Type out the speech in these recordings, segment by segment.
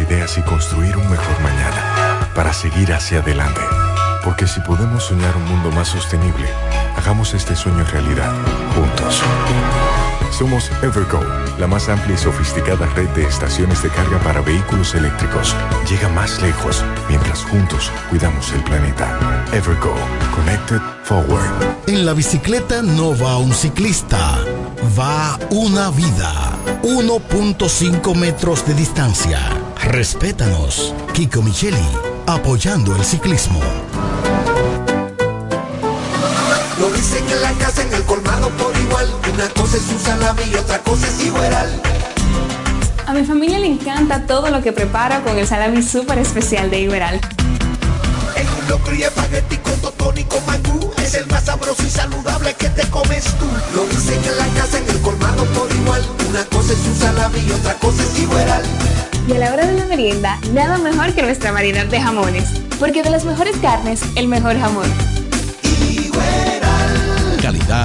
ideas y construir un mejor mañana para seguir hacia adelante. Porque si podemos soñar un mundo más sostenible, hagamos este sueño realidad, juntos. Somos Evergo, la más amplia y sofisticada red de estaciones de carga para vehículos eléctricos. Llega más lejos mientras juntos cuidamos el planeta. Evergo, Connected Forward. En la bicicleta no va un ciclista, va una vida. 1.5 metros de distancia. Respétanos. Kiko Micheli, apoyando el ciclismo. Lo dicen en la casa, en el colmado por igual. Una cosa es su salami y otra cosa es igual. A mi familia le encanta todo lo que prepara con el salami súper especial de Iberal. Un locro y espagueti con totón y con mangú. Es el más sabroso y saludable que te comes tú. Lo dicen en la casa, en el colmado por igual. Una cosa es su salami y otra cosa es igual. Y a la hora de la merienda, nada mejor que nuestra variedad de jamones. Porque de las mejores carnes, el mejor jamón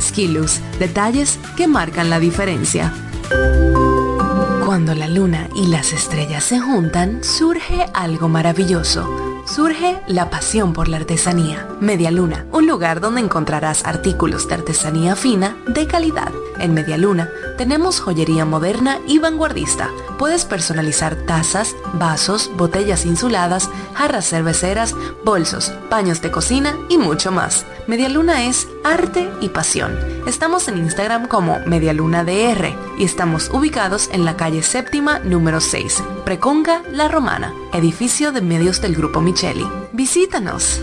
Skilus, detalles que marcan la diferencia. Cuando la luna y las estrellas se juntan, surge algo maravilloso. Surge la pasión por la artesanía. Media Luna, un lugar donde encontrarás artículos de artesanía fina de calidad. En Media Luna tenemos joyería moderna y vanguardista. Puedes personalizar tazas, vasos, botellas insuladas, jarras cerveceras, bolsos, paños de cocina y mucho más. Media Luna es arte y pasión. Estamos en Instagram como MedialunaDR y estamos ubicados en la calle séptima número 6, Preconga La Romana, edificio de medios del Grupo Micheli. Visítanos.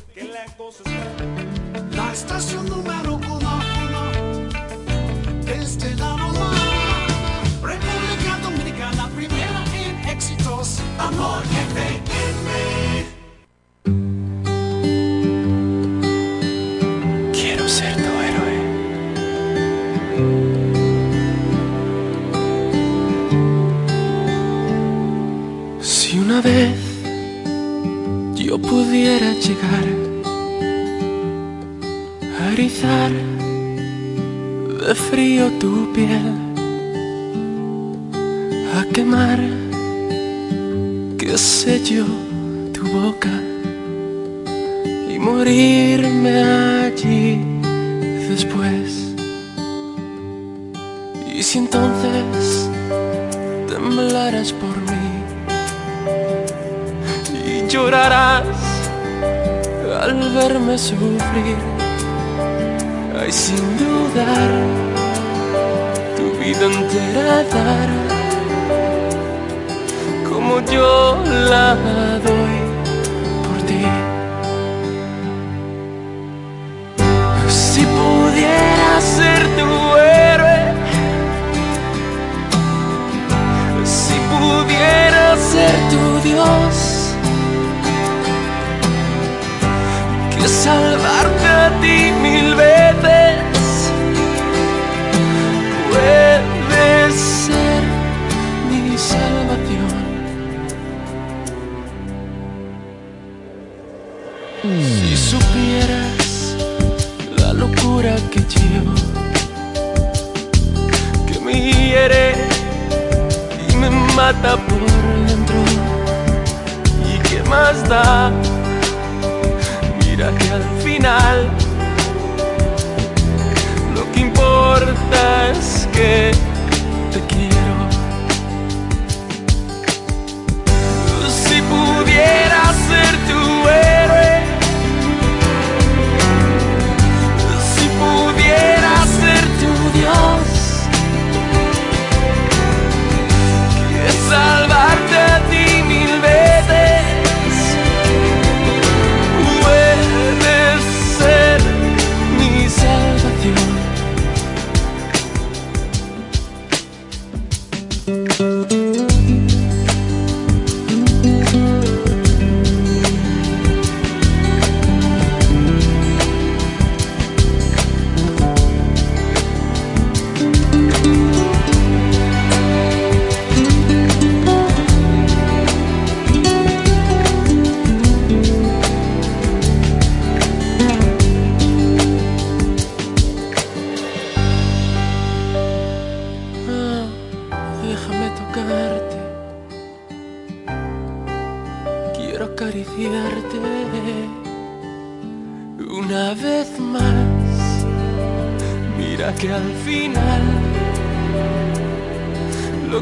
Vez yo pudiera llegar a erizar de frío tu piel, a quemar, qué sé yo, tu boca y morirme allí después. Y si entonces temblarás por mí llorarás al verme sufrir, ay sin dudar, tu vida entera dar como yo la doy por ti. Si pudiera ser tu héroe, si pudiera ser tu Dios, salvarte a ti mil veces puede ser mi salvación. Si supieras la locura que llevo, que me hiere y me mata por dentro, y qué más da, mira que al final lo que importa es que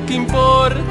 que importa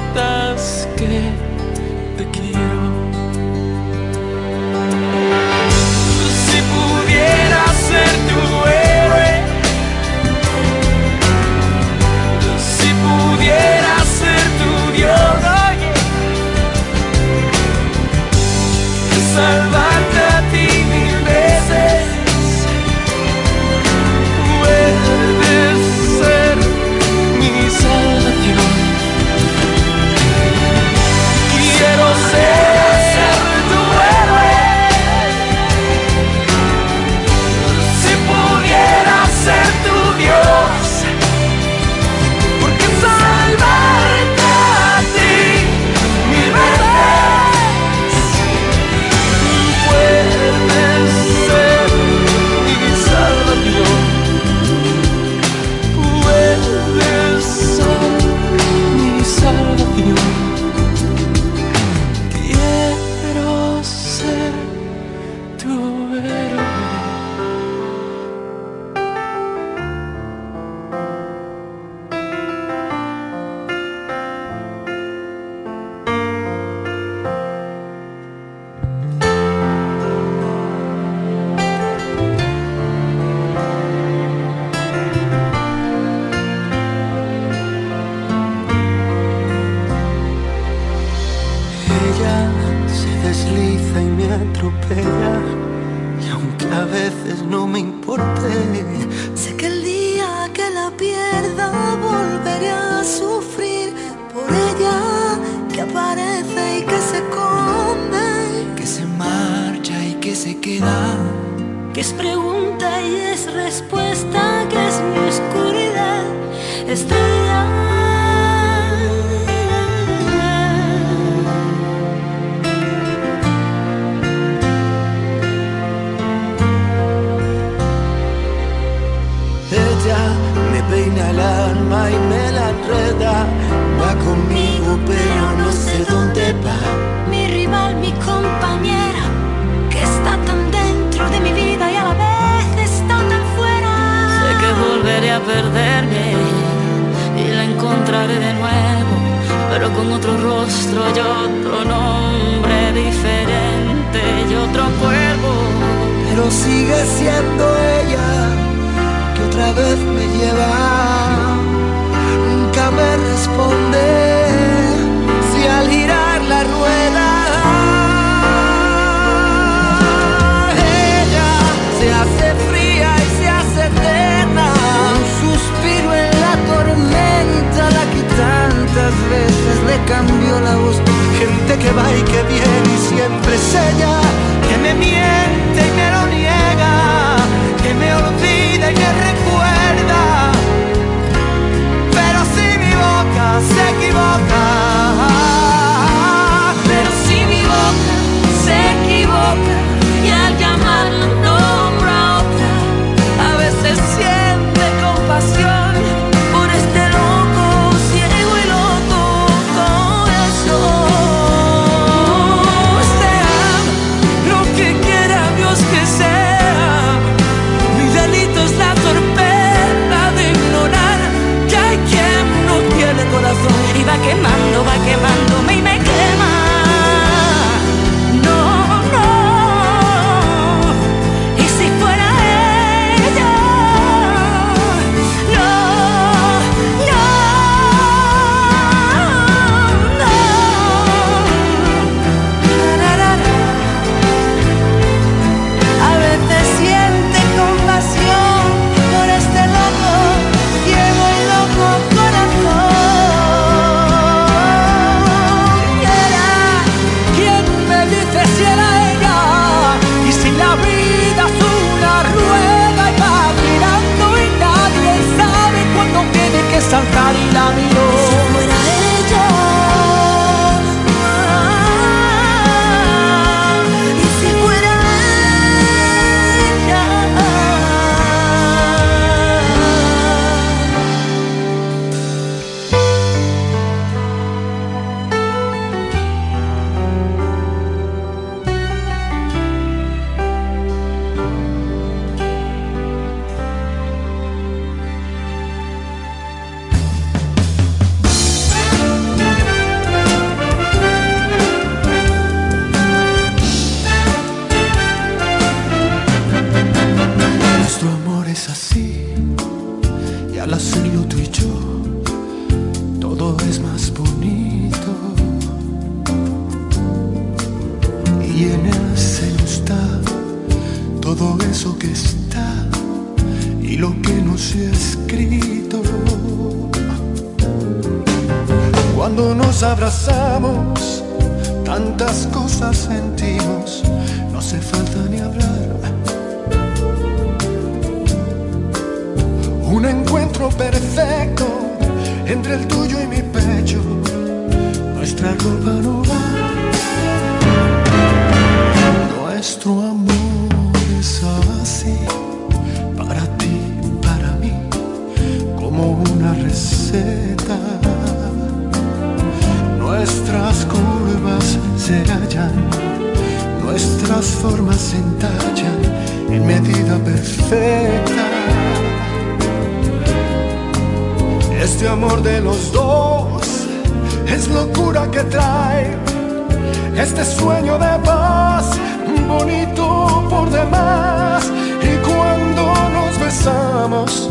por demás. Y cuando nos besamos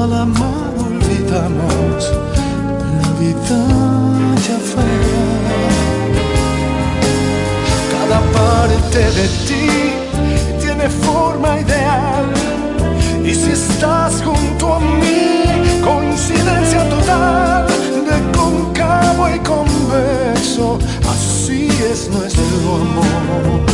a la mano olvidamos. La vida ya fue. Cada parte de ti tiene forma ideal. Y si estás junto a mí coincidencia total de cóncavo y convexo así es nuestro amor.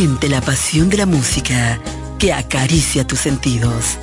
Siente la pasión de la música que acaricia tus sentidos.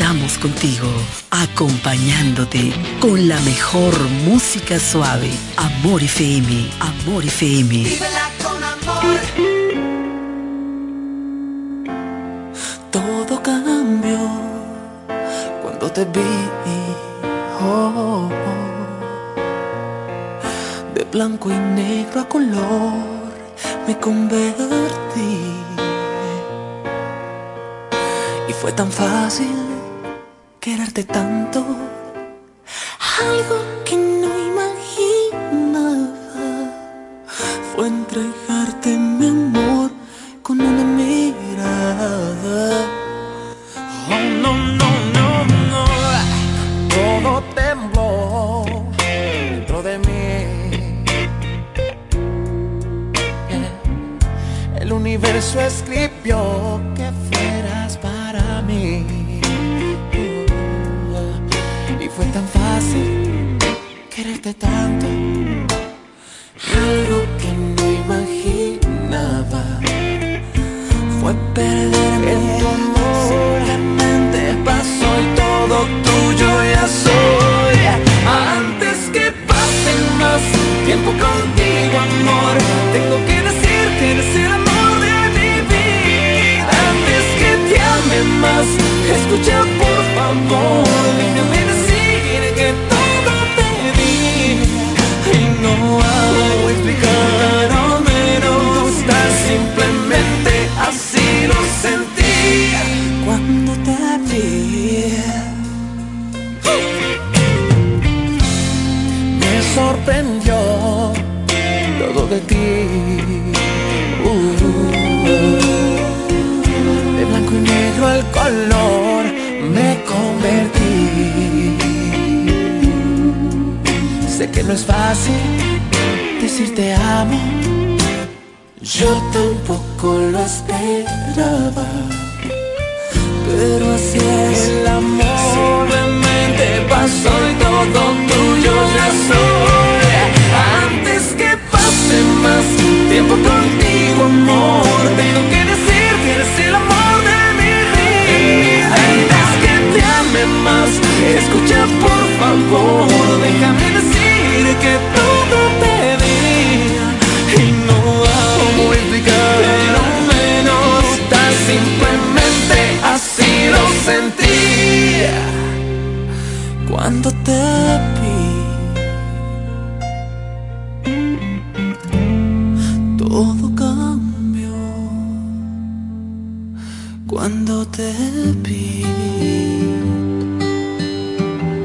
Estamos contigo, acompañándote con la mejor música suave. Amor y FM, Amor FM. Vívela con amor. Todo cambió cuando te vi. Oh. De blanco y negro a color me convertí. Y fue tan fácil quererte tanto. Algo que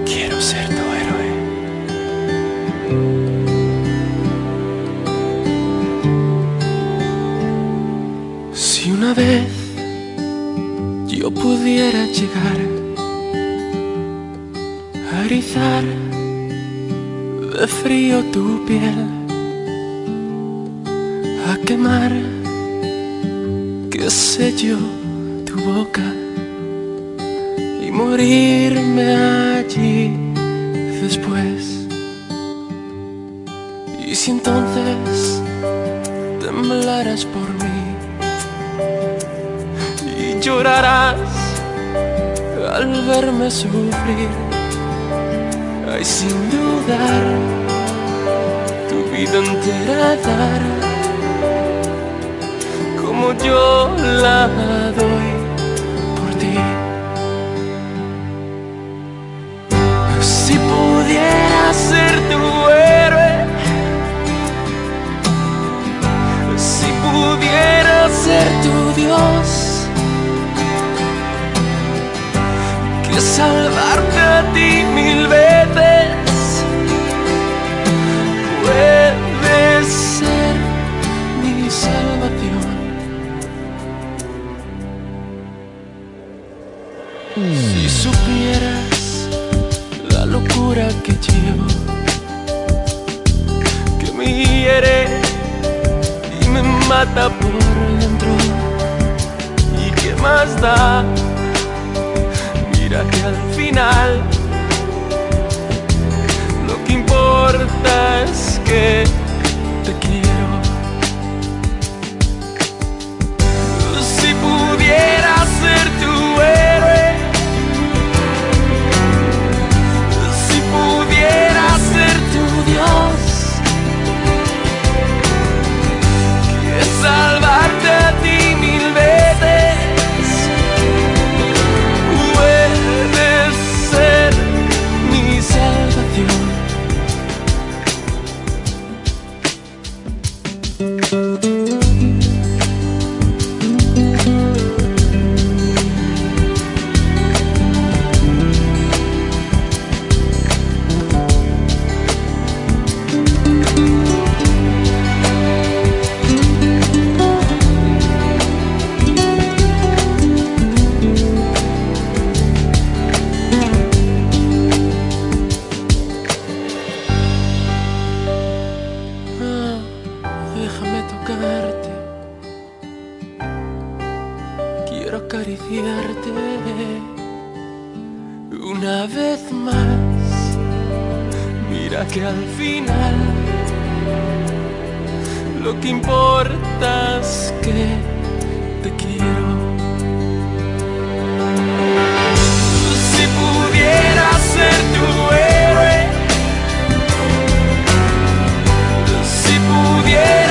Quiero ser tu héroe. Si una vez yo pudiera llegar a erizar de frío tu piel, a quemar, qué sé yo, tu boca morirme allí después. Y si entonces temblarás por mí y llorarás al verme sufrir, ay sin dudar tu vida entera dar como yo la doy pudiera ser tu héroe, si pudiera ser tu Dios, que salvarte a ti mil veces. que llevo que me hiere y me mata por dentro. Y qué más da mira que al final lo que importa es que quiero acariciarte una vez más. Mira que al final lo que importa es que te quiero. Si pudiera ser tu héroe, si pudiera.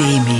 see me.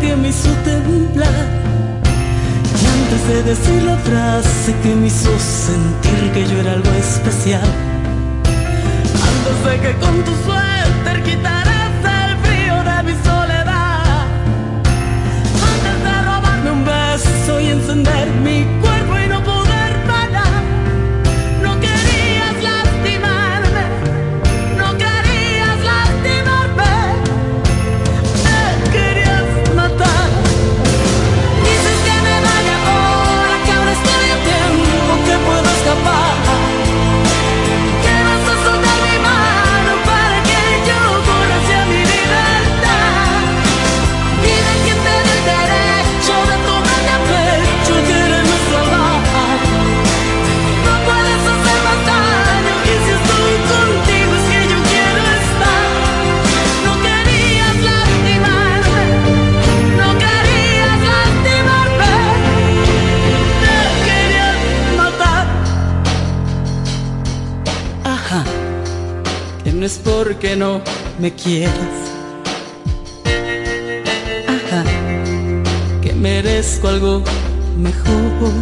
que me hizo temblar. Y antes de decir la frase que me hizo sentir que yo era algo especial. Antes de que con tu suéter quitaras el frío de mi soledad. Antes de robarme un beso y encender mi cuerpo porque no me quieras. Ajá, que merezco algo mejor.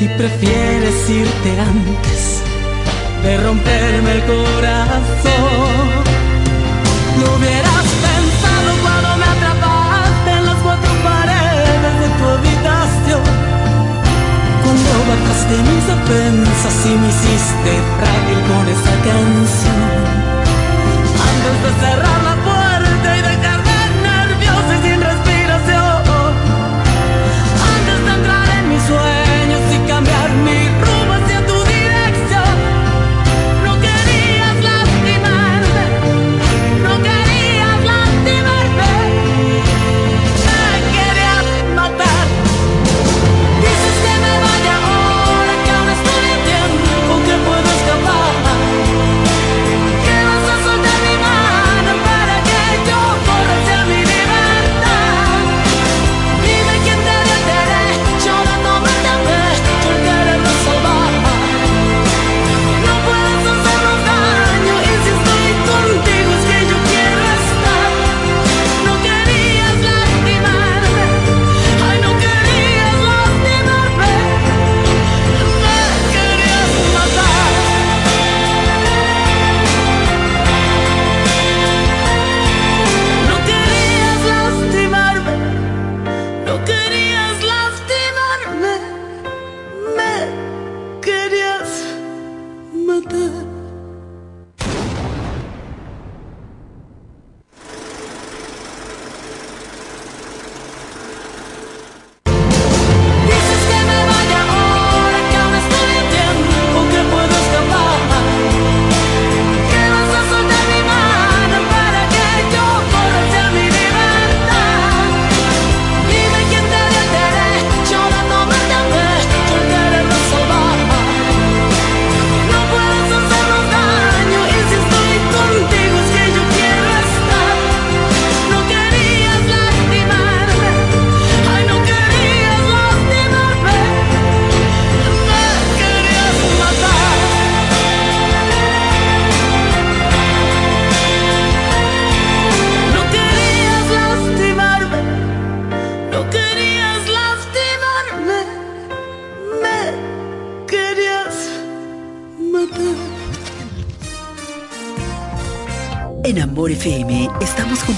Y prefieres irte antes de romperme el corazón. Lo hubieras pensado cuando me atrapaste en las cuatro paredes de tu habitación. Cuando bajaste mis defensas y me hiciste frágil con esa canción. Antes de cerrar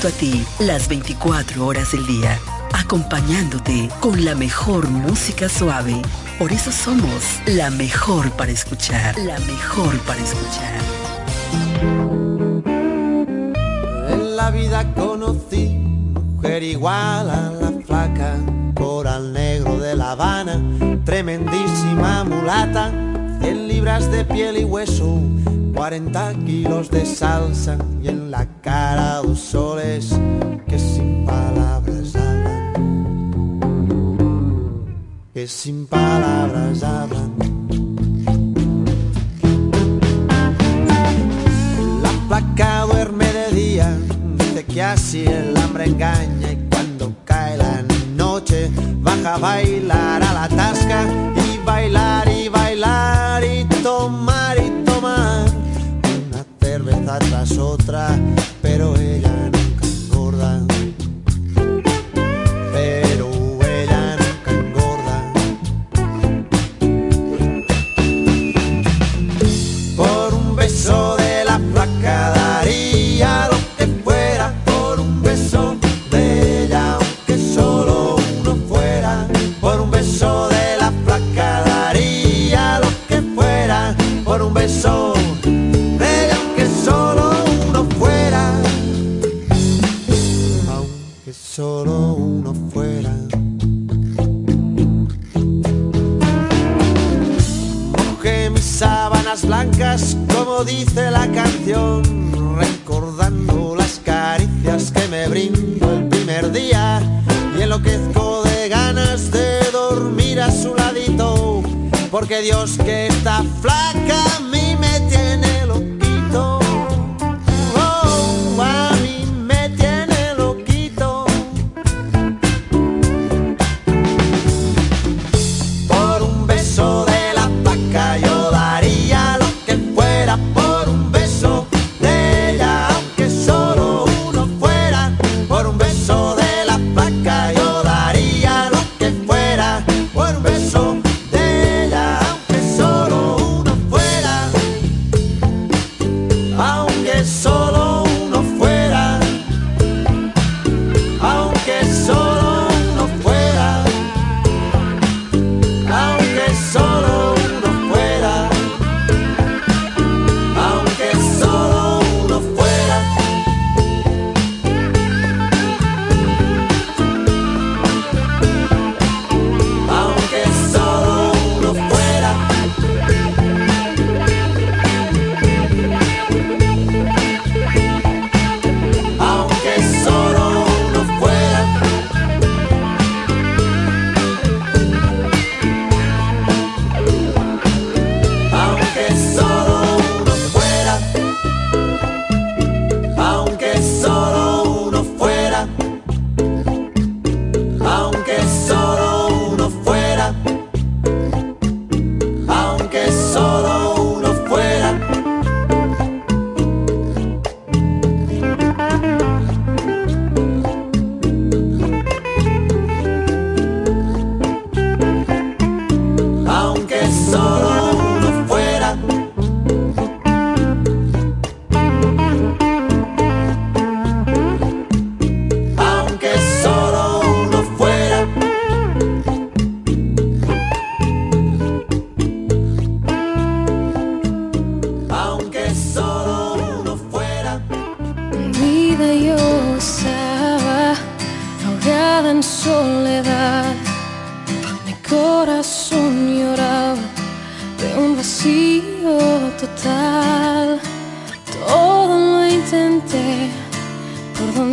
a ti las 24 horas del día, acompañándote con la mejor música suave. Por eso somos la mejor para escuchar, la mejor para escuchar. En la vida conocí mujer igual a la flaca, coral negro de La Habana, tremendísima mulata, 100 libras de piel y hueso, 40 kilos de salsa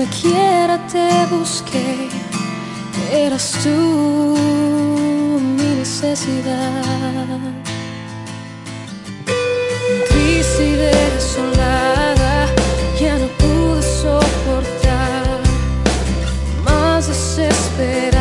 Donde quiera te busqué, eras tú mi necesidad. Triste desolada, ya no pude soportar más desesperada.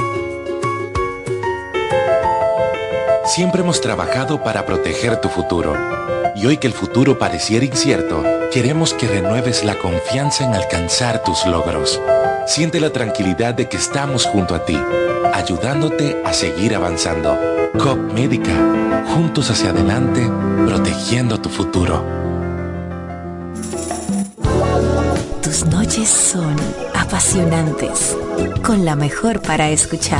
Siempre hemos trabajado para proteger tu futuro. Y hoy que el futuro pareciera incierto, queremos que renueves la confianza en alcanzar tus logros. Siente la tranquilidad de que estamos junto a ti, ayudándote a seguir avanzando. COP Médica, juntos hacia adelante, protegiendo tu futuro. Tus noches son apasionantes, con la mejor para escuchar.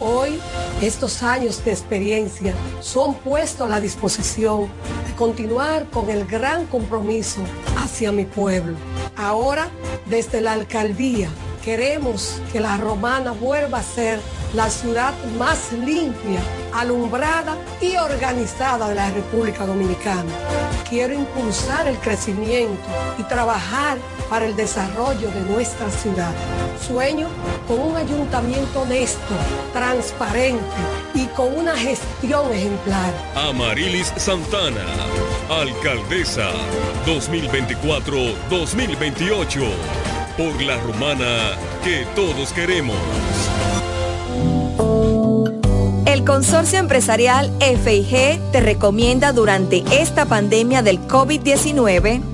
Hoy, estos años de experiencia son puestos a la disposición de continuar con el gran compromiso hacia mi pueblo. Ahora, desde la alcaldía, queremos que la romana vuelva a ser la ciudad más limpia, alumbrada y organizada de la República Dominicana. Quiero impulsar el crecimiento y trabajar para el desarrollo de nuestra ciudad. Sueño con un ayuntamiento honesto, transparente y con una gestión ejemplar. Amarilis Santana, alcaldesa 2024-2028, por la romana que todos queremos. El Consorcio Empresarial FIG te recomienda durante esta pandemia del COVID-19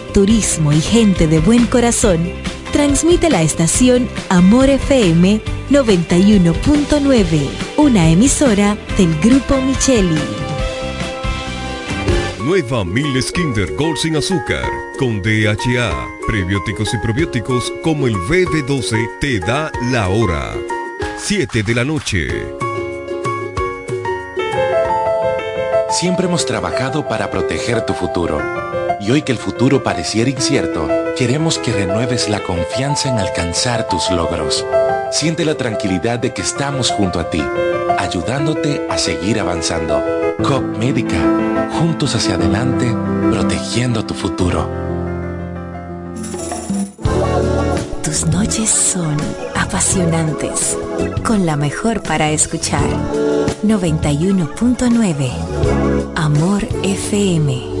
turismo y gente de buen corazón, transmite la estación Amor FM 91.9, una emisora del Grupo Micheli. Nueva Miles Kinder Gold sin azúcar, con DHA, prebióticos y probióticos como el BB12 te da la hora. 7 de la noche. Siempre hemos trabajado para proteger tu futuro. Y hoy que el futuro pareciera incierto, queremos que renueves la confianza en alcanzar tus logros. Siente la tranquilidad de que estamos junto a ti, ayudándote a seguir avanzando. COP Médica, juntos hacia adelante, protegiendo tu futuro. Tus noches son apasionantes, con la mejor para escuchar. 91.9 Amor FM.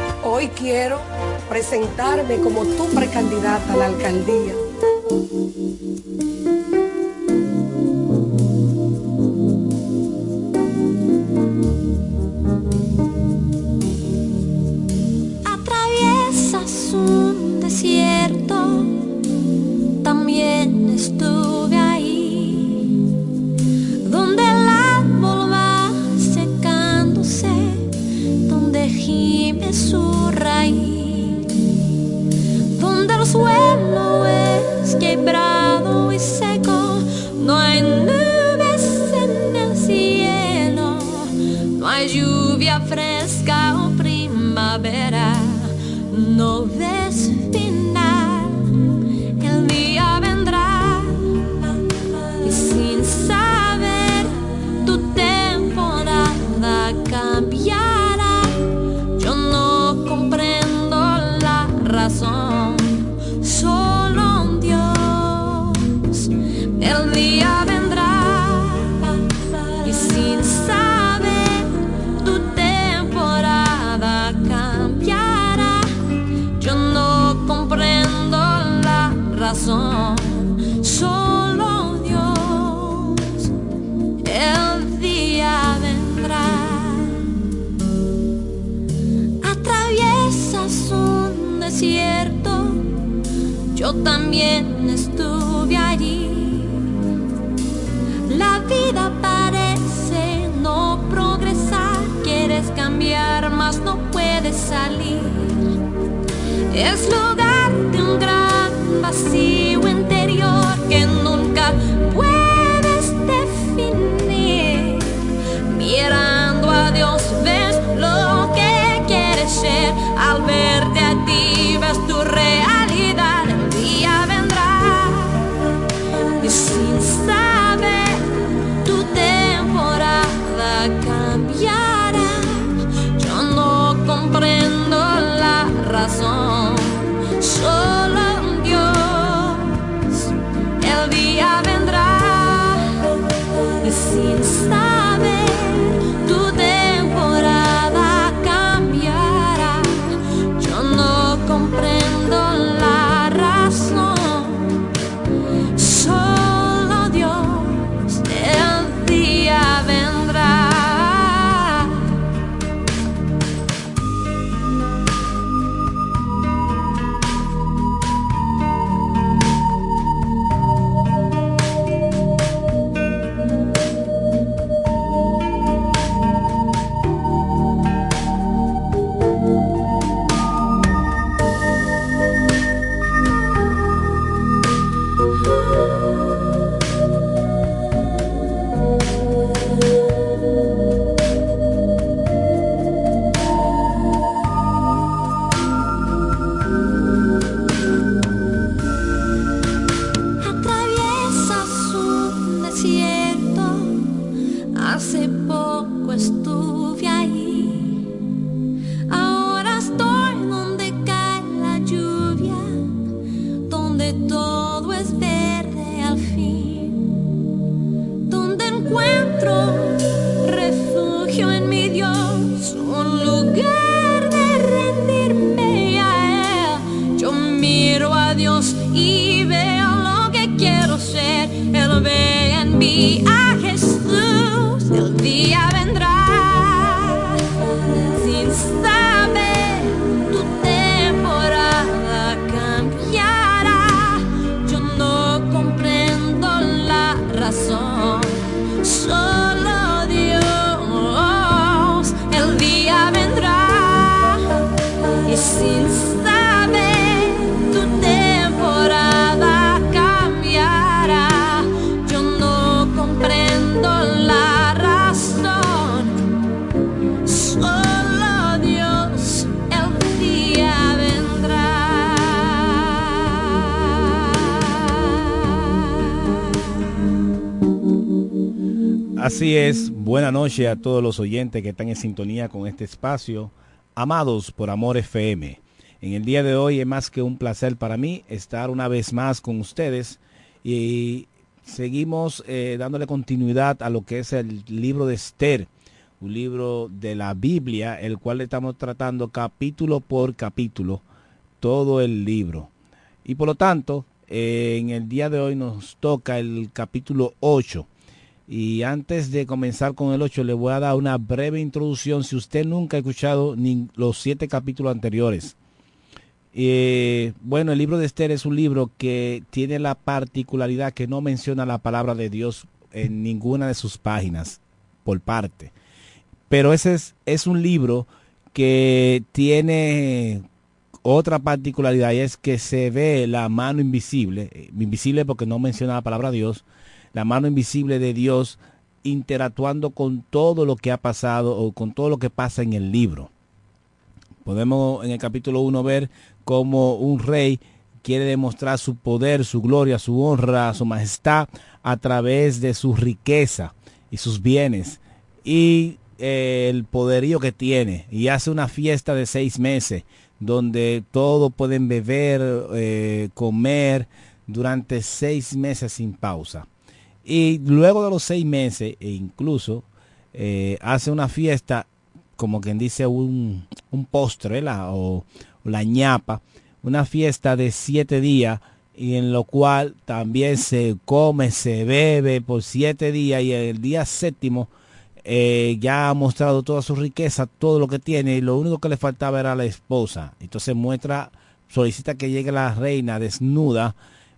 Hoy quiero presentarme como tu precandidata a la alcaldía. También estuve allí. La vida parece no progresar, quieres cambiar, mas no puedes salir. Es lugar de un gran vacío El día vendrá. Y sin a todos los oyentes que están en sintonía con este espacio, amados por Amor FM. En el día de hoy es más que un placer para mí estar una vez más con ustedes y seguimos eh, dándole continuidad a lo que es el libro de Esther, un libro de la Biblia, el cual estamos tratando capítulo por capítulo, todo el libro. Y por lo tanto, eh, en el día de hoy nos toca el capítulo 8. Y antes de comenzar con el 8, le voy a dar una breve introducción. Si usted nunca ha escuchado ni los siete capítulos anteriores. Eh, bueno, el libro de Esther es un libro que tiene la particularidad que no menciona la palabra de Dios en ninguna de sus páginas, por parte. Pero ese es, es un libro que tiene otra particularidad y es que se ve la mano invisible, eh, invisible porque no menciona la palabra Dios, la mano invisible de Dios interactuando con todo lo que ha pasado o con todo lo que pasa en el libro. Podemos en el capítulo 1 ver cómo un rey quiere demostrar su poder, su gloria, su honra, su majestad a través de su riqueza y sus bienes y eh, el poderío que tiene y hace una fiesta de seis meses donde todos pueden beber, eh, comer durante seis meses sin pausa. Y luego de los seis meses, e incluso eh, hace una fiesta, como quien dice un, un postre la, o, la ñapa, una fiesta de siete días y en lo cual también se come, se bebe por siete días y el día séptimo eh, ya ha mostrado toda su riqueza, todo lo que tiene y lo único que le faltaba era la esposa. Entonces muestra solicita que llegue la reina desnuda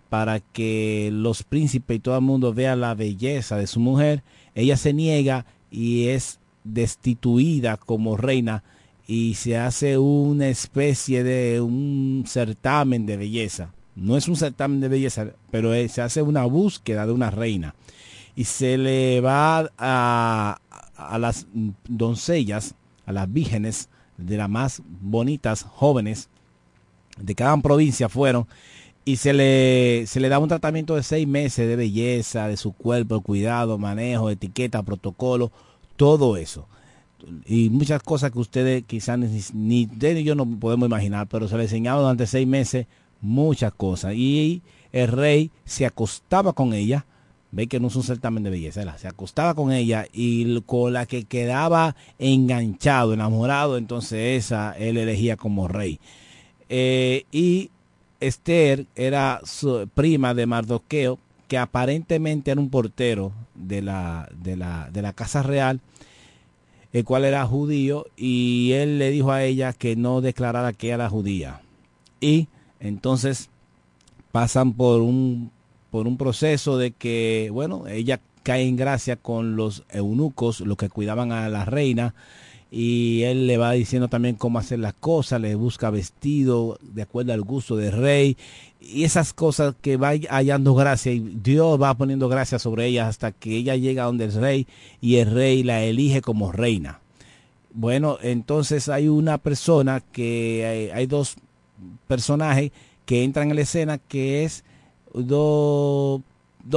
para que los príncipes y todo el mundo vea la belleza de su mujer. Ella se niega y es destituida como reina y se hace una especie de un certamen de belleza. No es un certamen de belleza, pero se hace una búsqueda de una reina. Y se le va a, a las doncellas, a las vírgenes de las más bonitas, jóvenes, de cada provincia fueron, y se le, se le da un tratamiento de seis meses de belleza, de su cuerpo, cuidado, manejo, etiqueta, protocolo, todo eso. Y muchas cosas que ustedes quizás ni, ni ni yo no podemos imaginar, pero se le enseñaba durante seis meses muchas cosas. Y el rey se acostaba con ella, ve que no es un certamen de belleza, se acostaba con ella y con la que quedaba enganchado, enamorado, entonces esa él elegía como rey. Eh, y Esther era su prima de Mardoqueo, que aparentemente era un portero de la, de la, de la casa real, el cual era judío, y él le dijo a ella que no declarara que era judía. Y entonces pasan por un, por un proceso de que, bueno, ella cae en gracia con los eunucos, los que cuidaban a la reina, y él le va diciendo también cómo hacer las cosas, le busca vestido de acuerdo al gusto del rey y esas cosas que va hallando gracia y Dios va poniendo gracia sobre ella hasta que ella llega donde el rey y el rey la elige como reina. Bueno, entonces hay una persona que hay, dos personajes que entran en la escena que es dos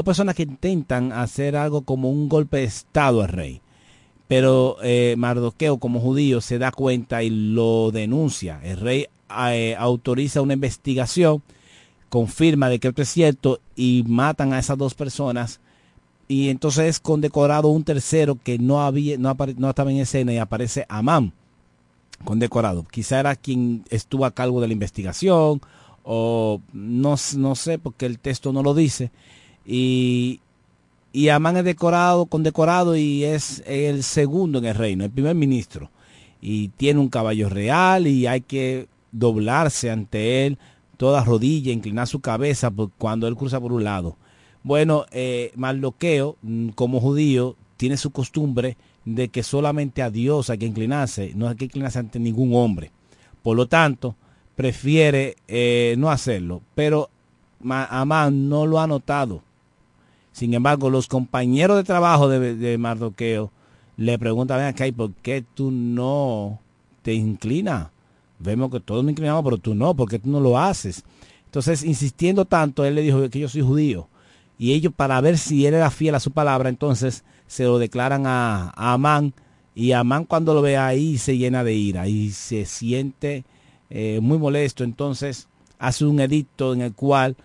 personas que intentan hacer algo como un golpe de estado al rey pero eh, Mardoqueo como judío se da cuenta y lo denuncia. El rey eh, autoriza una investigación, confirma de que esto es cierto y matan a esas dos personas. Y entonces es condecorado un tercero que no, había, no, no estaba en escena y aparece Amán condecorado. Quizá era quien estuvo a cargo de la investigación o no, no sé porque el texto no lo dice. Y, y Amán es decorado, condecorado y es el segundo en el reino, el primer ministro. Y tiene un caballo real y hay que doblarse ante él, toda rodilla, inclinar su cabeza cuando él cruza por un lado. Bueno, eh, mm, como judío, tiene su costumbre de que solamente a Dios hay que inclinarse, no hay que inclinarse ante ningún hombre. Por lo tanto, prefiere eh, no hacerlo. Pero Amán no lo ha notado. Sin embargo, los compañeros de trabajo de, Mardoqueo le preguntan, ven acá, por qué tú no te inclinas? Vemos que todos me inclinamos, pero tú no, ¿por qué tú no lo haces? Entonces, insistiendo tanto, él le dijo que yo soy judío. Y ellos, para ver si él era fiel a su palabra, entonces se lo declaran a, Amán. Y Amán cuando lo ve ahí se llena de ira y se siente eh, muy molesto. Entonces hace un edicto en el cual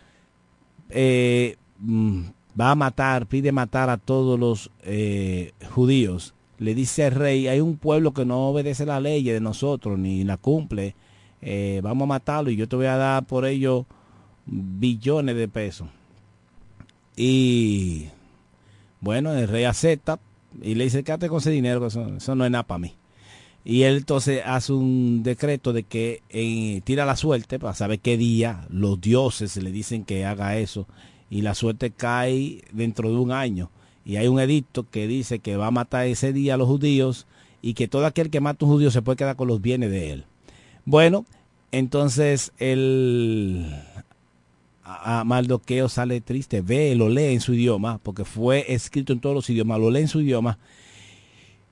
eh, mm, va a matar, pide matar a todos los eh, judíos. Le dice al rey, hay un pueblo que no obedece la ley de nosotros ni la cumple. Eh, vamos a matarlo y yo te voy a dar por ello billones de pesos. Y bueno, el rey acepta y le dice, quédate con ese dinero, eso, no es nada para mí. Y él entonces hace un decreto de que eh, tira la suerte para saber qué día los dioses le dicen que haga eso y la suerte cae dentro de un año. Y hay un edicto que dice que va a matar ese día a los judíos y que todo aquel que mata a un judío se puede quedar con los bienes de él. Bueno, entonces el a Maldoqueo sale triste, ve, lo lee en su idioma, porque fue escrito en todos los idiomas, lo lee en su idioma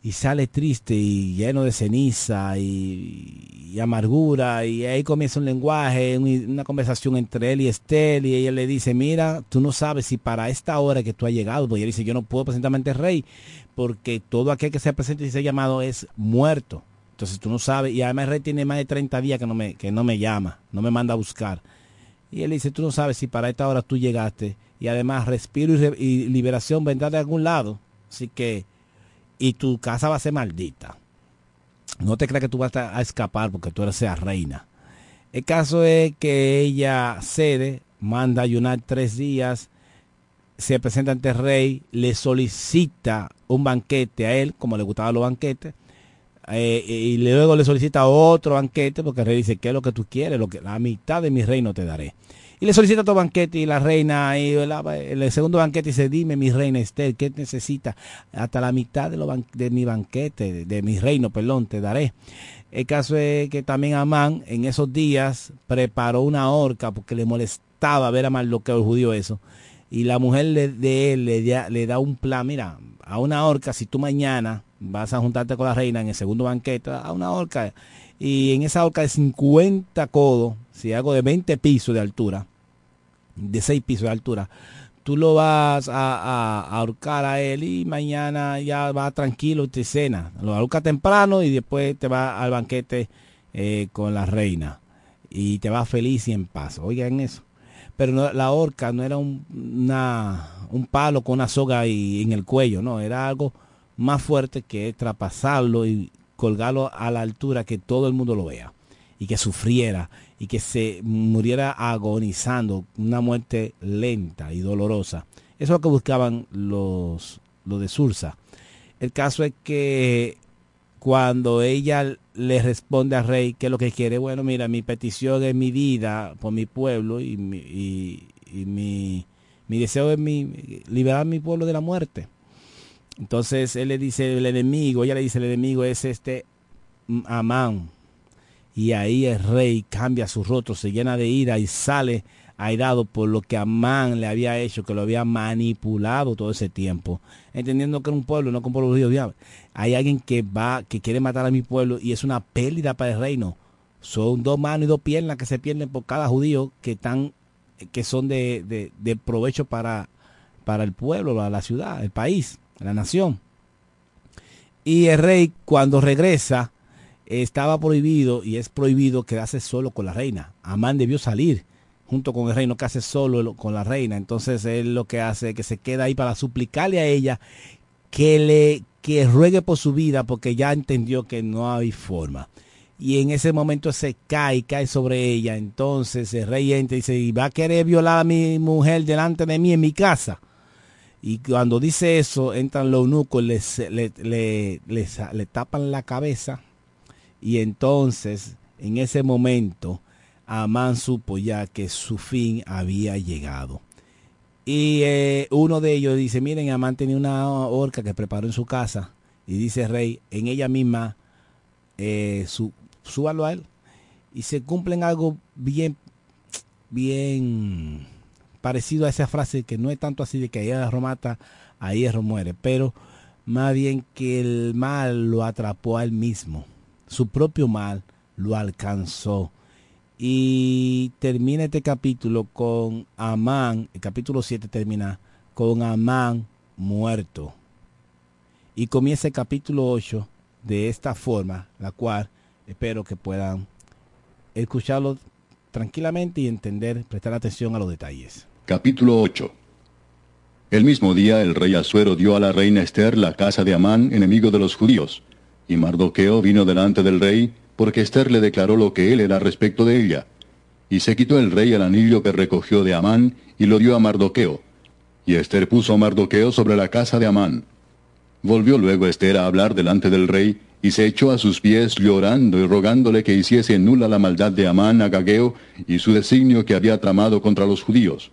y sale triste y lleno de ceniza y, amargura y ahí comienza un lenguaje, una conversación entre él y Estel y ella le dice, mira, tú no sabes si para esta hora que tú has llegado, porque ella dice, yo no puedo presentarme ante rey porque todo aquel que se presente y sea llamado es muerto. Entonces tú no sabes, y además el rey tiene más de 30 días que no me, que no me llama, no me manda a buscar. Y él dice, tú no sabes si para esta hora tú llegaste y además respiro y, y liberación vendrá de algún lado. Así que y tu casa va a ser maldita. No te creas que tú vas a escapar porque tú eres reina. El caso es que ella cede, manda ayunar tres días, se presenta ante el rey, le solicita un banquete a él, como le gustaban los banquetes, eh, y luego le solicita otro banquete porque el rey dice, ¿qué es lo que tú quieres? Lo que, la mitad de mi reino te daré. Y le solicita otro banquete y la reina, y el, segundo banquete dice, dime mi reina Esther, ¿qué necesita? Hasta la mitad de mi banquete, de, mi reino, perdón, te daré. El caso es que también Amán en esos días preparó una horca porque le molestaba ver a Mardoqueo el judío eso. Y la mujer de él le da, le da un plan, mira, a una horca, si tú mañana vas a juntarte con la reina en el segundo banquete, a una horca, y en esa horca de 50 codos, si hago de 20 pisos de altura, de 6 pisos de altura, tú lo vas a, ahorcar a él y mañana ya va tranquilo te cena. Lo ahorca temprano y después te va al banquete eh, con la reina y te va feliz y en paz. Oigan eso. Pero la horca no era un, una, un palo con una soga y, en el cuello, no, era algo más fuerte que traspasarlo y colgarlo a la altura que todo el mundo lo vea y que sufriera y que se muriera agonizando, una muerte lenta y dolorosa. Eso es lo que buscaban los, los de Sursa. El caso es que cuando ella le responde al rey que lo que quiere, bueno, mira, mi petición es mi vida por mi pueblo y mi, y mi mi deseo es mi, liberar a mi pueblo de la muerte. Entonces él le dice el enemigo, ella le dice el enemigo es este Amán. Y ahí el rey cambia su rostro, se llena de ira y sale airado por lo que Amán le había hecho, que lo había manipulado todo ese tiempo, entendiendo que era un pueblo, no como pueblo judío. Hay alguien que va, que quiere matar a mi pueblo y es una pérdida para el reino. Son dos manos y dos piernas que se pierden por cada judío que están que son de, de, provecho para, para el pueblo, la ciudad, el país, la nación. Y el rey cuando regresa estaba prohibido y es prohibido quedarse solo con la reina. Amán debió salir junto con el rey, no quedarse solo con la reina. Entonces él lo que hace es que se queda ahí para suplicarle a ella que le que ruegue por su vida porque ya entendió que no hay forma y en ese momento se cae, cae sobre ella. Entonces el rey entra y dice, ¿y va a querer violar a mi mujer delante de mí en mi casa? Y cuando dice eso, entran los eunucos, le, le, le, tapan la cabeza. Y entonces, en ese momento, Amán supo ya que su fin había llegado. Y eh, uno de ellos dice, miren, Amán tenía una horca que preparó en su casa. Y dice rey, en ella misma eh, súbalo a él. Y se cumplen algo bien, bien parecido a esa frase que no es tanto así de que hierro mata, a hierro muere, pero más bien que el mal lo atrapó a él mismo. Su propio mal lo alcanzó. Y termina este capítulo con Amán, el capítulo 7 termina con Amán muerto. Y comienza el capítulo 8 de esta forma, la cual espero que puedan escucharlo tranquilamente y entender, prestar atención a los detalles. Capítulo 8 El mismo día el rey Asuero dio a la reina Esther la casa de Amán, enemigo de los judíos, y Mardoqueo vino delante del rey, porque Esther le declaró lo que él era respecto de ella. Y se quitó el rey el anillo que recogió de Amán, y lo dio a Mardoqueo. Y Esther puso a Mardoqueo sobre la casa de Amán. Volvió luego Esther a hablar delante del rey, y se echó a sus pies llorando y rogándole que hiciese nula la maldad de Amán Agageo y su designio que había tramado contra los judíos.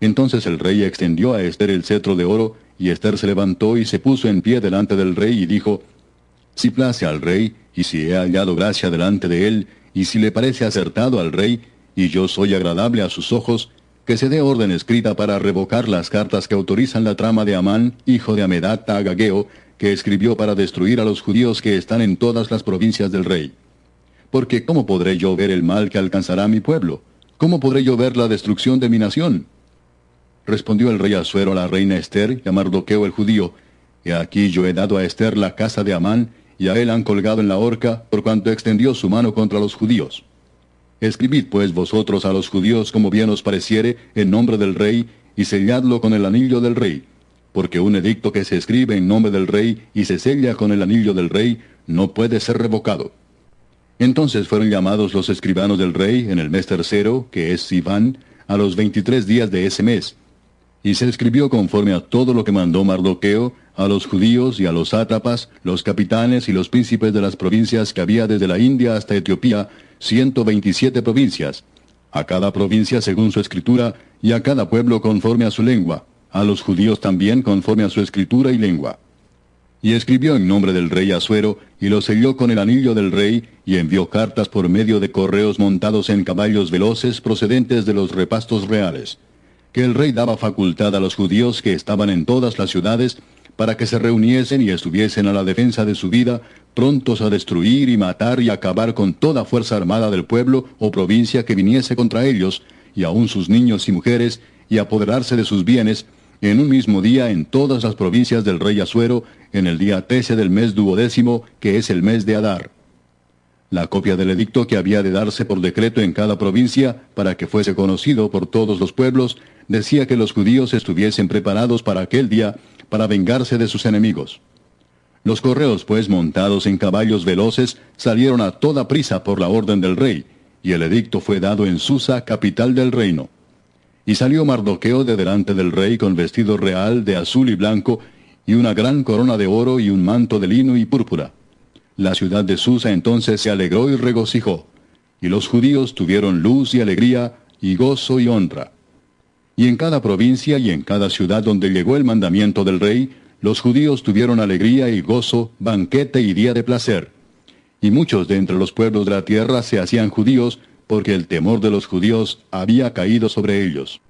Entonces el rey extendió a Esther el cetro de oro, y Esther se levantó y se puso en pie delante del rey y dijo, Si place al rey, y si he hallado gracia delante de él, y si le parece acertado al rey, y yo soy agradable a sus ojos, que se dé orden escrita para revocar las cartas que autorizan la trama de Amán, hijo de Amedata Agageo, que escribió para destruir a los judíos que están en todas las provincias del rey. Porque ¿cómo podré yo ver el mal que alcanzará mi pueblo? ¿Cómo podré yo ver la destrucción de mi nación? Respondió el rey Asuero a la reina Esther y a el judío, He aquí yo he dado a Esther la casa de Amán, y a él han colgado en la horca, por cuanto extendió su mano contra los judíos. Escribid pues vosotros a los judíos como bien os pareciere, en nombre del rey, y selladlo con el anillo del rey porque un edicto que se escribe en nombre del rey y se sella con el anillo del rey no puede ser revocado. Entonces fueron llamados los escribanos del rey en el mes tercero, que es Sivan, a los veintitrés días de ese mes. Y se escribió conforme a todo lo que mandó Mardoqueo, a los judíos y a los sátrapas, los capitanes y los príncipes de las provincias que había desde la India hasta Etiopía, 127 provincias, a cada provincia según su escritura y a cada pueblo conforme a su lengua, a los judíos también conforme a su escritura y lengua. Y escribió en nombre del rey Asuero, y lo selló con el anillo del rey, y envió cartas por medio de correos montados en caballos veloces procedentes de los repastos reales, que el rey daba facultad a los judíos que estaban en todas las ciudades, para que se reuniesen y estuviesen a la defensa de su vida, prontos a destruir y matar y acabar con toda fuerza armada del pueblo o provincia que viniese contra ellos, y aun sus niños y mujeres, y apoderarse de sus bienes, en un mismo día en todas las provincias del rey Asuero, en el día 13 del mes duodécimo, que es el mes de Adar. La copia del edicto que había de darse por decreto en cada provincia, para que fuese conocido por todos los pueblos, decía que los judíos estuviesen preparados para aquel día, para vengarse de sus enemigos. Los correos, pues, montados en caballos veloces, salieron a toda prisa por la orden del rey, y el edicto fue dado en Susa, capital del reino. Y salió Mardoqueo de delante del rey con vestido real de azul y blanco, y una gran corona de oro y un manto de lino y púrpura. La ciudad de Susa entonces se alegró y regocijó, y los judíos tuvieron luz y alegría, y gozo y honra. Y en cada provincia y en cada ciudad donde llegó el mandamiento del rey, los judíos tuvieron alegría y gozo, banquete y día de placer. Y muchos de entre los pueblos de la tierra se hacían judíos, porque el temor de los judíos había caído sobre ellos.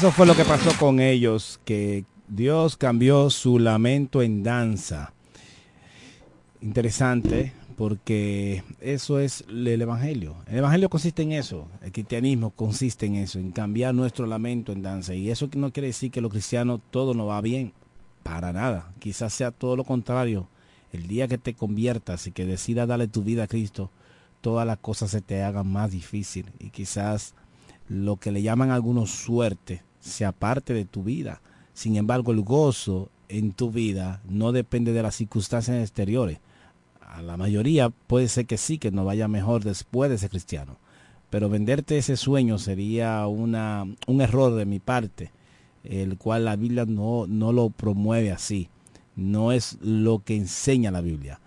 Eso fue lo que pasó con ellos, que Dios cambió su lamento en danza. Interesante, porque eso es el Evangelio. El Evangelio consiste en eso, el cristianismo consiste en eso, en cambiar nuestro lamento en danza. Y eso no quiere decir que los cristianos todo no va bien, para nada. Quizás sea todo lo contrario. El día que te conviertas y que decidas darle tu vida a Cristo, todas las cosas se te hagan más difícil y quizás lo que le llaman algunos suerte sea parte de tu vida. Sin embargo, el gozo en tu vida no depende de las circunstancias exteriores. A la mayoría puede ser que sí, que nos vaya mejor después de ser cristiano. Pero venderte ese sueño sería una, un error de mi parte, el cual la Biblia no, no lo promueve así. No es lo que enseña la Biblia.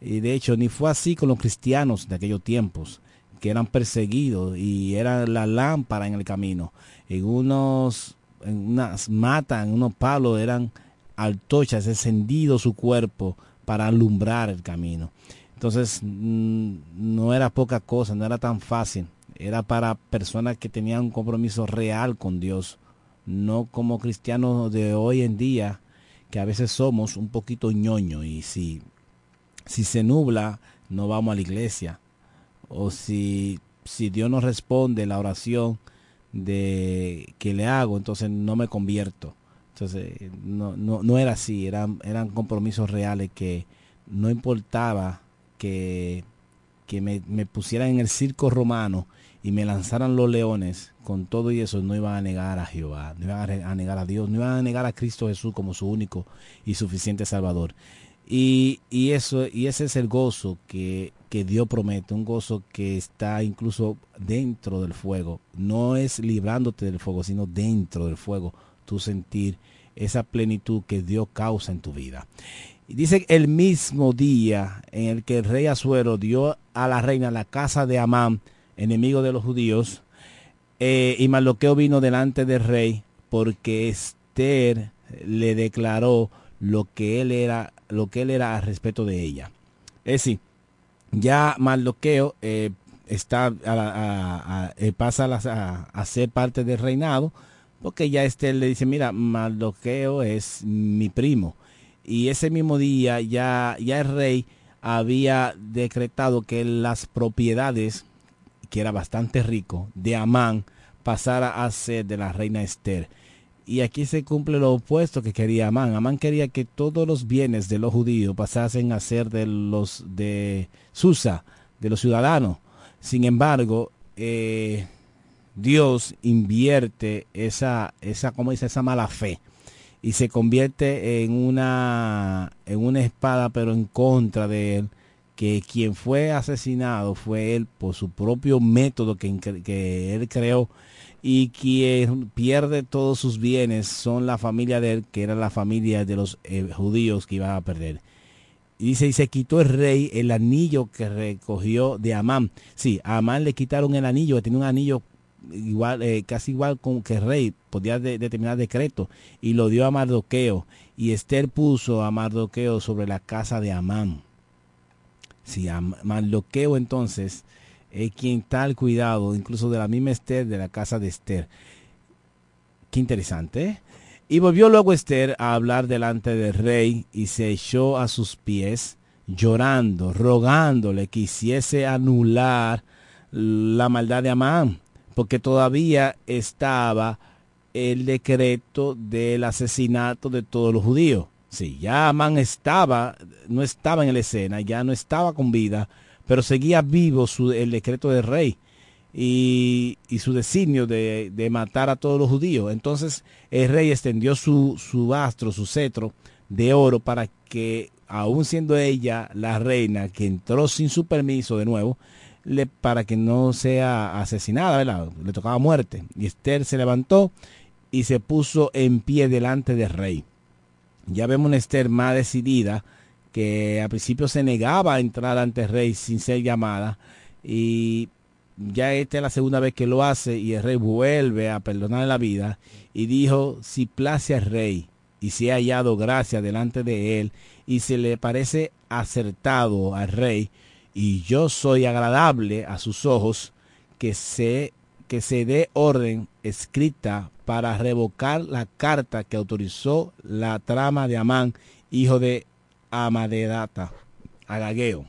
Y de hecho, ni fue así con los cristianos de aquellos tiempos que eran perseguidos y era la lámpara en el camino. En unos, en unas matas, en unos palos eran altochas, encendido su cuerpo para alumbrar el camino. Entonces mm, no era poca cosa, no era tan fácil. Era para personas que tenían un compromiso real con Dios, no como cristianos de hoy en día, que a veces somos un poquito ñoño y si, si se nubla, no vamos a la iglesia o si, si Dios no responde la oración de que le hago, entonces no me convierto. Entonces no, no, no era así, eran, eran compromisos reales que no importaba que, que me, me pusieran en el circo romano y me lanzaran los leones, con todo y eso no iban a negar a Jehová, no iban a negar a Dios, no iban a negar a Cristo Jesús como su único y suficiente Salvador. Y, y, eso, y ese es el gozo que, que Dios promete, un gozo que está incluso dentro del fuego. No es librándote del fuego, sino dentro del fuego, tu sentir esa plenitud que Dios causa en tu vida. Y dice el mismo día en el que el rey Azuero dio a la reina la casa de Amán, enemigo de los judíos, eh, y Marloqueo vino delante del rey porque Esther le declaró lo que él era lo que él era al respecto de ella. Es decir, ya Mardoqueo eh, está a, eh, pasa a, ser parte del reinado, porque ya este le dice, mira, Mardoqueo es mi primo. Y ese mismo día ya, ya el rey había decretado que las propiedades, que era bastante rico, de Amán, pasara a ser de la reina Esther. Y aquí se cumple lo opuesto que quería Amán. Amán quería que todos los bienes de los judíos pasasen a ser de los de Susa, de los ciudadanos. Sin embargo, eh, Dios invierte esa, esa, como dice, esa mala fe y se convierte en una, en una espada, pero en contra de él, que quien fue asesinado fue él por su propio método que, que él creó y quien pierde todos sus bienes son la familia de él, que era la familia de los eh, judíos que iban a perder. Y dice, y se quitó el rey el anillo que recogió de Amán. Sí, Amán le quitaron el anillo, que tenía un anillo igual, eh, casi igual con que el rey, podía determinar decreto, y lo dio a Mardoqueo. Y Esther puso a Mardoqueo sobre la casa de Amán. Sí, a Mardoqueo entonces es quien está al cuidado, incluso de la misma Esther, de la casa de Esther. Qué interesante. ¿eh? Y volvió luego Esther a hablar delante del rey y se echó a sus pies, llorando, rogándole que hiciese anular la maldad de Amán, porque todavía estaba el decreto del asesinato de todos los judíos. Sí, ya Amán estaba, no estaba en la escena, ya no estaba con vida, pero seguía vivo el decreto del rey y, su designio de, matar a todos los judíos. Entonces el rey extendió su, astro, su cetro de oro para que, aun siendo ella la reina que entró sin su permiso de nuevo, para que no sea asesinada, le tocaba muerte. Y Esther se levantó y se puso en pie delante del rey. Ya vemos una Esther más decidida que al principio se negaba a entrar ante el rey sin ser llamada y ya esta es la segunda vez que lo hace y el rey vuelve a perdonar la vida y dijo, si place al rey y si ha hallado gracia delante de él y se le parece acertado al rey y yo soy agradable a sus ojos, que se que se dé orden escrita para revocar la carta que autorizó la trama de Amán, hijo de Amadedata, Agageo,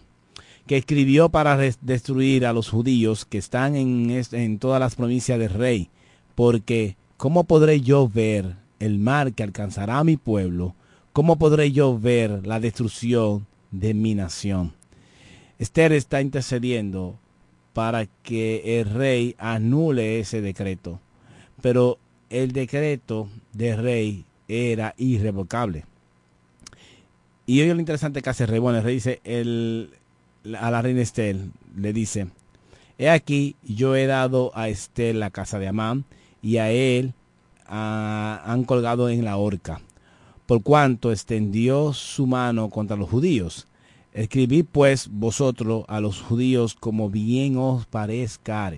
que escribió para destruir a los judíos que están en, en todas las provincias del rey, porque ¿cómo podré yo ver el mal que alcanzará a mi pueblo? ¿Cómo podré yo ver la destrucción de mi nación? Esther está intercediendo para que el rey anule ese decreto, pero el decreto del rey era irrevocable. Y hoy lo interesante que hace rey, bueno, el rey dice el, a la reina Esther, le dice, he aquí, yo he dado a Esther la casa de Amán y a él han colgado en la horca, por cuanto extendió su mano contra los judíos. Escribid pues vosotros a los judíos como bien os parezca,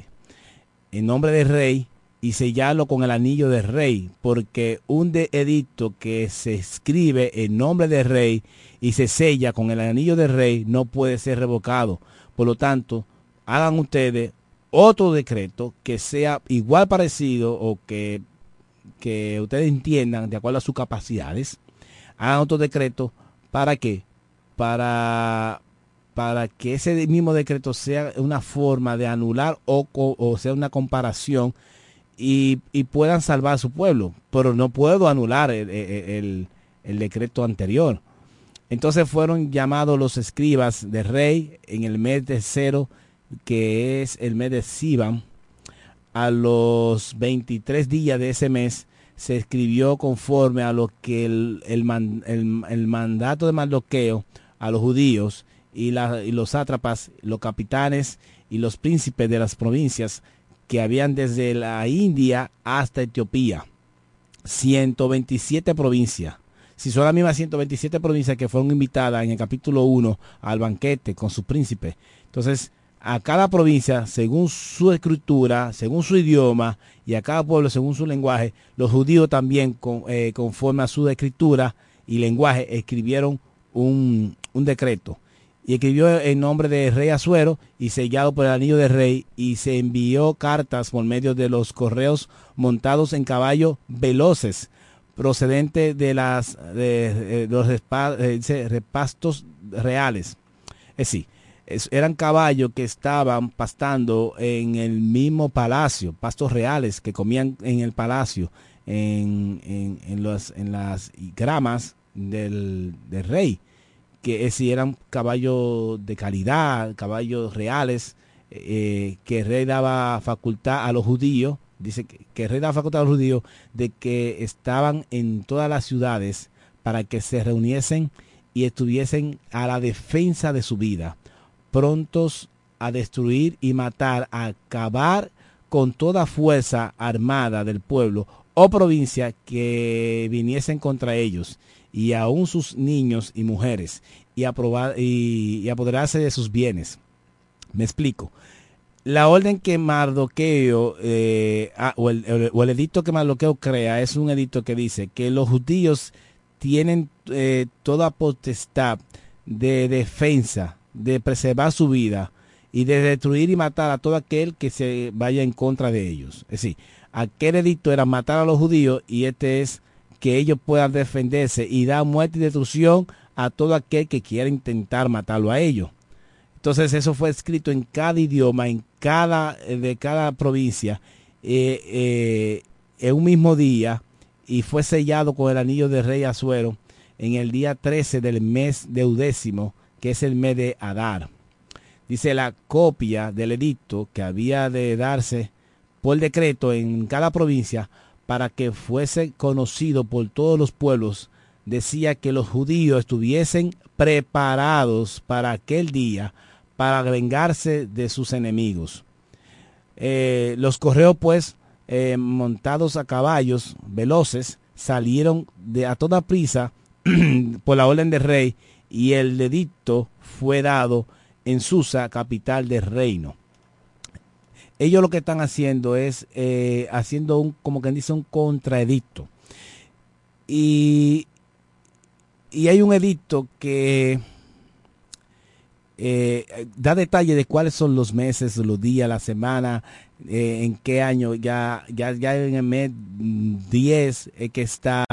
en nombre del rey, y sellarlo con el anillo del rey, porque un de edicto que se escribe en nombre del rey y se sella con el anillo del rey no puede ser revocado. Por lo tanto, hagan ustedes otro decreto que sea igual parecido o que, que ustedes entiendan de acuerdo a sus capacidades. Hagan otro decreto para que para para que ese mismo decreto sea una forma de anular o, o sea una comparación y, puedan salvar a su pueblo, pero no puedo anular el, decreto anterior. Entonces fueron llamados los escribas del rey en el mes de cero, que es el mes de Siban. A los 23 días de ese mes se escribió conforme a lo que el, mandato de Mardoqueo a los judíos y, y los sátrapas, los capitanes y los príncipes de las provincias que habían desde la India hasta Etiopía. 127 provincias. Si son las mismas 127 provincias que fueron invitadas en el capítulo 1 al banquete con sus príncipes. Entonces, a cada provincia, según su escritura, según su idioma, y a cada pueblo según su lenguaje, los judíos también, eh, conforme a su escritura y lenguaje, escribieron un, un decreto y escribió en nombre del rey Azuero y sellado por el anillo del rey y se envió cartas por medio de los correos montados en caballos veloces procedente de las de, los repastos reales. Es decir, eran caballos que estaban pastando en el mismo palacio, pastos reales que comían en el palacio, en, en, en, en las gramas del, del rey que si eran caballos de calidad, caballos reales, eh, que el rey daba facultad a los judíos, dice que, el rey daba facultad a los judíos de que estaban en todas las ciudades para que se reuniesen y estuviesen a la defensa de su vida, prontos a destruir y matar, a acabar con toda fuerza armada del pueblo o provincia que viniesen contra ellos y aún sus niños y mujeres y, aprobar, y, apoderarse de sus bienes. Me explico. La orden que Mardoqueo, eh, ah, o, el, edicto que Mardoqueo crea, es un edicto que dice que los judíos tienen eh, toda potestad de defensa, de preservar su vida y de destruir y matar a todo aquel que se vaya en contra de ellos. Es decir, aquel edicto era matar a los judíos y este es que ellos puedan defenderse y dar muerte y destrucción a todo aquel que quiera intentar matarlo a ellos. Entonces eso fue escrito en cada idioma, en cada, eh, de cada provincia, eh, eh, en un mismo día, y fue sellado con el anillo de rey Azuero en el día 13 del mes deudécimo, que es el mes de Adar. Dice la copia del edicto que había de darse por decreto en cada provincia para que fuese conocido por todos los pueblos, decía que los judíos estuviesen preparados para aquel día, para vengarse de sus enemigos. Eh, los correos, pues, eh, montados a caballos veloces, salieron de a toda prisa por la orden del rey y el edicto fue dado en Susa, capital del reino ellos lo que están haciendo es eh, haciendo un, como quien dice, un contraedicto. Y, y hay un edicto que eh, da detalle de cuáles son los meses, los días, la semana, eh, en qué año, ya, ya, ya en el mes 10 es que está